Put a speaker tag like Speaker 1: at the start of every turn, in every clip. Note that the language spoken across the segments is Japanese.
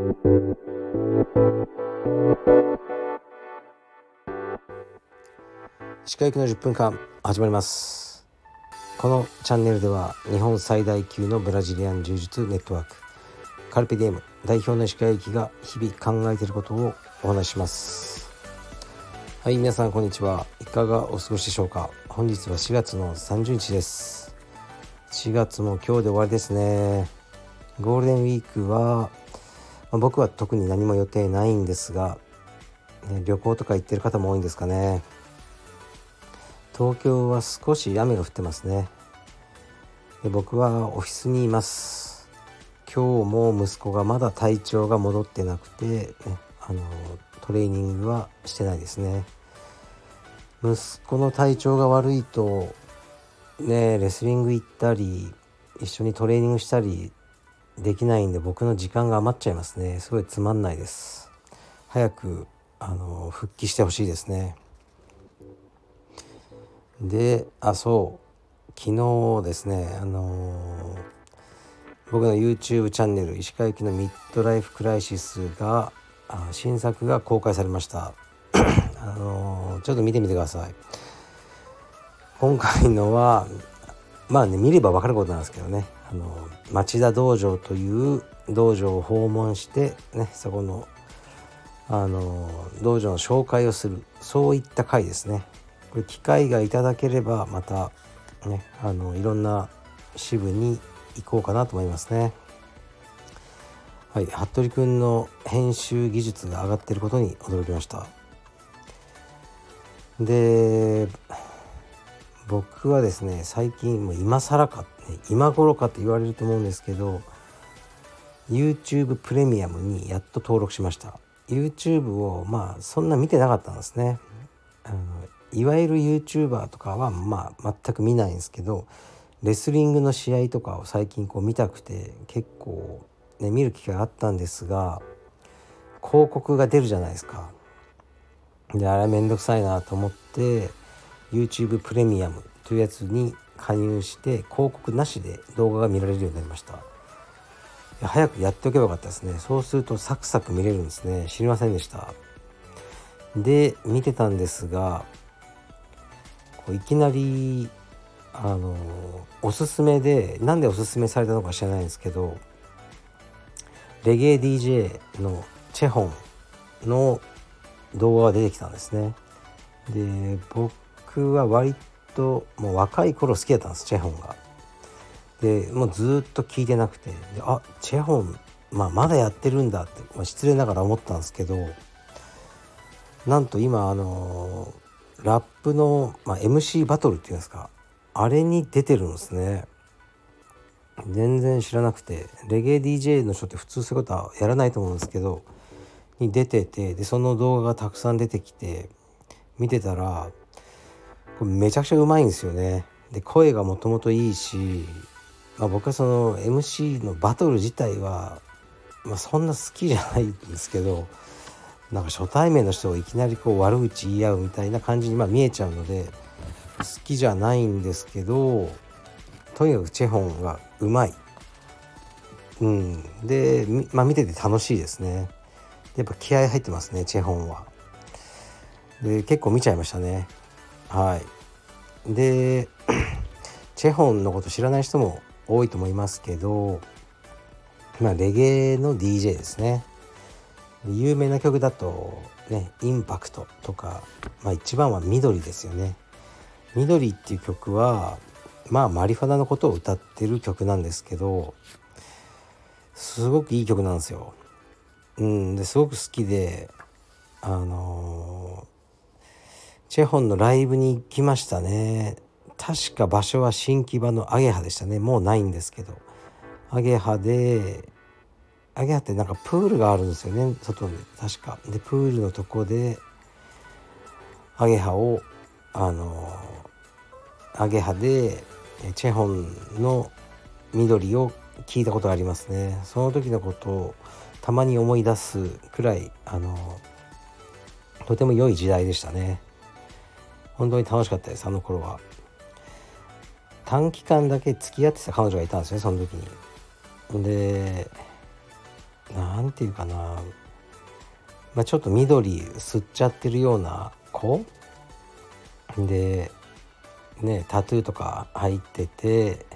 Speaker 1: 歯科行きの10分間始まります。このチャンネルでは日本最大級のブラジリアン柔術ネットワークカルペディエム代表の石川行きが日々考えていることをお話します。はい皆さんこんにちは。いかがお過ごしでしょうか。本日は4月の30日です。4月も今日で終わりですね。ゴールデンウィークは、まあ、僕は特に何も予定ないんですが、ね、旅行とか行ってる方も多いんですかね。東京は少し雨が降ってますね。で僕はオフィスにいます。今日も息子がまだ体調が戻ってなくて、ね、あのトレーニングはしてないですね。息子の体調が悪いとねレスリング行ったり一緒にトレーニングしたりできないんで僕の時間が余っちゃいますね。すごいつまんないです。早くあの復帰してほしいですね。であそう。昨日ですねあの、僕の YouTube チャンネル石川行きのミッドライフクライシスが新作が公開されました。あの、ちょっと見てみてください。今回のはまあね見れば分かることなんですけどねあの町田道場という道場を訪問してねそこのあの道場の紹介をするそういった回ですねこれ機会がいただければまたねあのいろんな支部に行こうかなと思いますね。はい、服部くんの編集技術が上がってることに驚きました。で僕はですね最近もう今更か、ね、今頃かって言われると思うんですけど YouTube プレミアムにやっと登録しました YouTube をまあそんな見てなかったんですねあのいわゆる YouTuber とかはまあ全く見ないんですけどレスリングの試合とかを最近こう見たくて結構ね見る機会があったんですが広告が出るじゃないですか。であれめんどくさいなと思って YouTube プレミアムというやつに加入して広告なしで動画が見られるようになりました。早くやっておけばよかったですね。そうするとサクサク見れるんですね。知りませんでした。で見てたんですがこういきなりあのおすすめでなんでおすすめされたのか知らないんですけどレゲエ DJ のチェホンの動画が出てきたんですね。で僕僕は割ともう若い頃好きだったんですチェホンが。でもうずっと聞いてなくて。であチェホン、まあ、まだやってるんだって、まあ、失礼ながら思ったんですけどなんと今あのラップの、まあ、MC バトルっていうんですかあれに出てるんですね。全然知らなくて。レゲエ DJ の人って普通そういうことはやらないと思うんですけどに出ててでその動画がたくさん出てきて見てたらめちゃくちゃうまいんですよねで声がもともといいし、まあ、僕はその MC のバトル自体は、まあ、そんな好きじゃないんですけどなんか初対面の人をいきなりこう悪口言い合うみたいな感じにま見えちゃうので好きじゃないんですけどとにかくチェホンがうまい。うん、で、まあ、見てて楽しいですね。やっぱ気合入ってますねチェホンは。で結構見ちゃいましたね。はい。で チェホンのこと知らない人も多いと思いますけどまあレゲエの DJ ですね。有名な曲だとね「インパクト」とか、まあ、一番は「緑」ですよね。緑っていう曲はまあマリファナのことを歌ってる曲なんですけどすごくいい曲なんですよ。うんですごく好きであのー、チェホンのライブに行きましたね。確か場所は新木場のアゲハでしたね。もうないんですけど。アゲハでアゲハってなんかプールがあるんですよね。外に。確か。でプールのとこでアゲハをあのアゲハでチェホンの緑を聞いたことがありますね。その時のことをたまに思い出すくらいあのとても良い時代でしたね。本当に楽しかったですあの頃は。短期間だけ付き合ってた彼女がいたんですねその時に。で何て言うかな、まあ、ちょっと緑吸っちゃってるような子。でねタトゥーとか入ってて。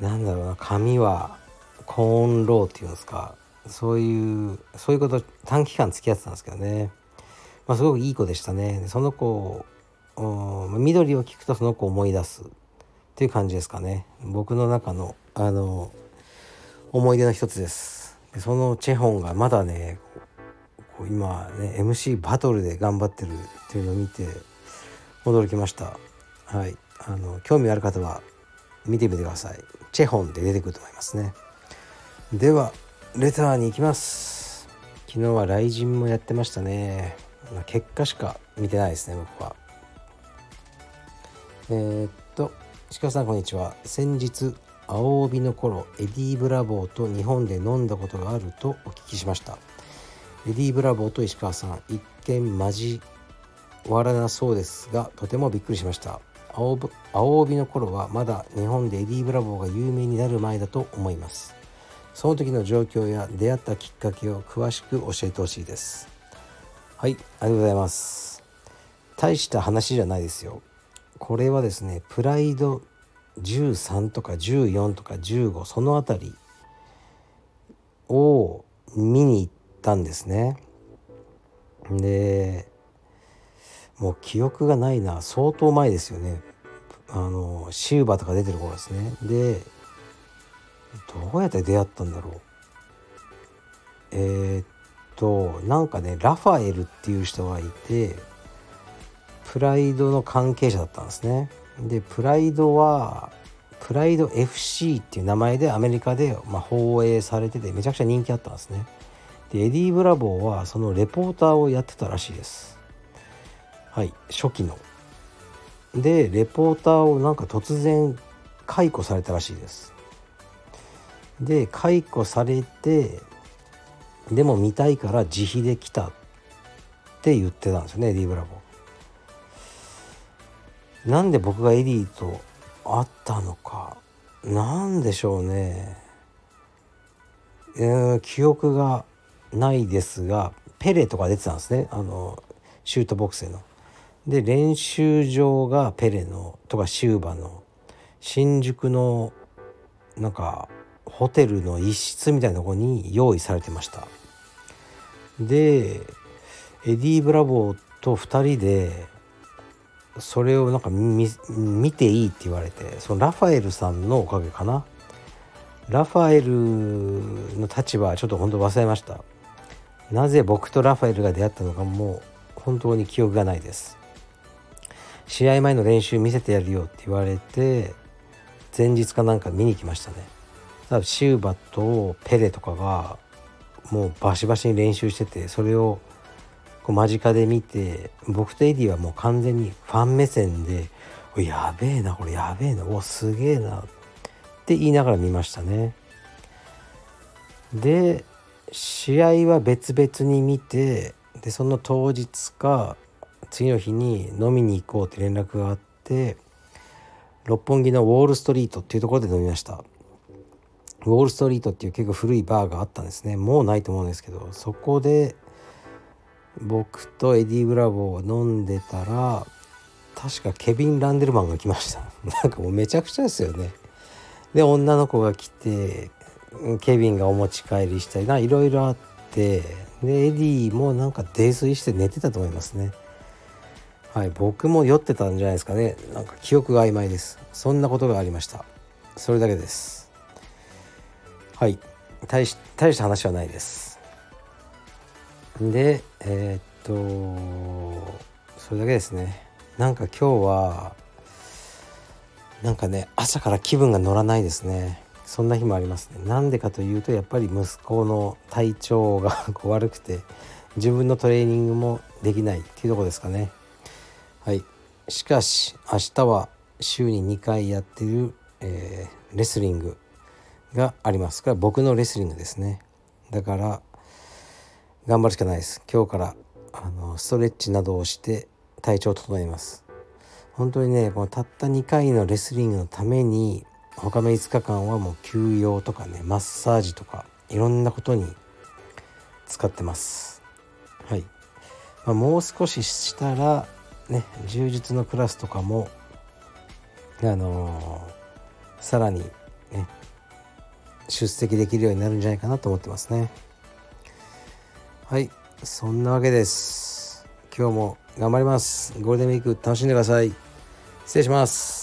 Speaker 1: なんだろうな髪はコーンローっていうんですか。そういうそういうこと短期間付き合ってたんですけどね、まあ、すごくいい子でしたね。その子緑を聞くとその子を思い出す。っていう感じですかね。僕の中のあの思い出の一つです。でそのチェホンがまだね今ね MC バトルで頑張ってるっていうのを見て驚きました。はい。あの興味ある方は見てみてください。チェホンで出てくると思いますね。ではレターに行きます。昨日は RIZIN もやってましたね。結果しか見てないですね僕は。えー、っと鹿さんこんにちは。先日青帯の頃エディ・ブラボーと日本で飲んだことがあるとお聞きしました。エディ・ブラボーと石川さん一見交わらなそうですがとてもびっくりしました。青青帯の頃はまだ日本でエディ・ブラボーが有名になる前だと思います。その時の状況や出会ったきっかけを詳しく教えてほしいです。はいありがとうございます。大した話じゃないですよ。これはですねプライド13とか14とか15その辺りを見に行ったんですね。でもう記憶がないな。相当前ですよね。あのシウバとか出てる頃ですね。でどうやって出会ったんだろう。えー、っとなんかねラファエルっていう人がいてプライドの関係者だったんですね。でプライドはプライド FC っていう名前でアメリカで、ま、放映されててめちゃくちゃ人気あったんですね。でエディ・ブラボーはそのレポーターをやってたらしいです。はい初期の。でレポーターをなんか突然解雇されたらしいです。で解雇されてでも見たいから自費で来たって言ってたんですよねエディ・ブラボー。なんで僕がエディと会ったのかなんでしょうね。えー、記憶がないですがペレとか出てたんですね。あのシュートボックスへの。で練習場がペレのとかシューバの新宿のなんかホテルの一室みたいなとこに用意されてました。でエディ・ブラボーと2人でそれをなんか見ていいって言われてそのラファエルさんのおかげかな。ラファエルの立場はちょっと本当忘れました。なぜ僕とラファエルが出会ったのかもう本当に記憶がないです。試合前の練習見せてやるよって言われて前日かなんか見に来ましたね。多分シューバとペレとかがもうバシバシに練習しててそれをこう間近で見て僕とエディはもう完全にファン目線で「やべえなこれやべえなおすげえな」って言いながら見ましたね。で試合は別々に見てでその当日か次の日に飲みに行こうって連絡があって六本木のウォールストリートっていうところで飲みましたウォールストリートっていう結構古いバーがあったんですね。もうないと思うんですけどそこで僕とエディ・ブラボーと飲んでたら確かケビン・ランデルマンが来ました。なんかもうめちゃくちゃですよね。で女の子が来てケビンがお持ち帰りしたりないろいろあってでエディもなんか泥酔して寝てたと思いますね。はい僕も酔ってたんじゃないですかね。なんか記憶が曖昧です。そんなことがありました。それだけです。はい。大し大した話はないです。でえー、っとそれだけですね。なんか今日はなんかね朝から気分が乗らないですね。そんな日もありますね。なんでかというとやっぱり息子の体調が 悪くて自分のトレーニングもできないっていうとこですかね。はい。しかし明日は週に2回やってる、えー、レスリング。がありますこれは僕のレスリングですね。だから頑張るしかないです。今日からあのストレッチなどをして体調を整えます。本当にねこのたった2回のレスリングのために他の5日間はもう休養とかねマッサージとかいろんなことに使ってます。はい、まあ、もう少ししたらね柔術のクラスとかもあのー、さらに出席できるようになるんじゃないかなと思ってますね。はいそんなわけです。今日も頑張ります。ゴールデンウィーク楽しんでください。失礼します。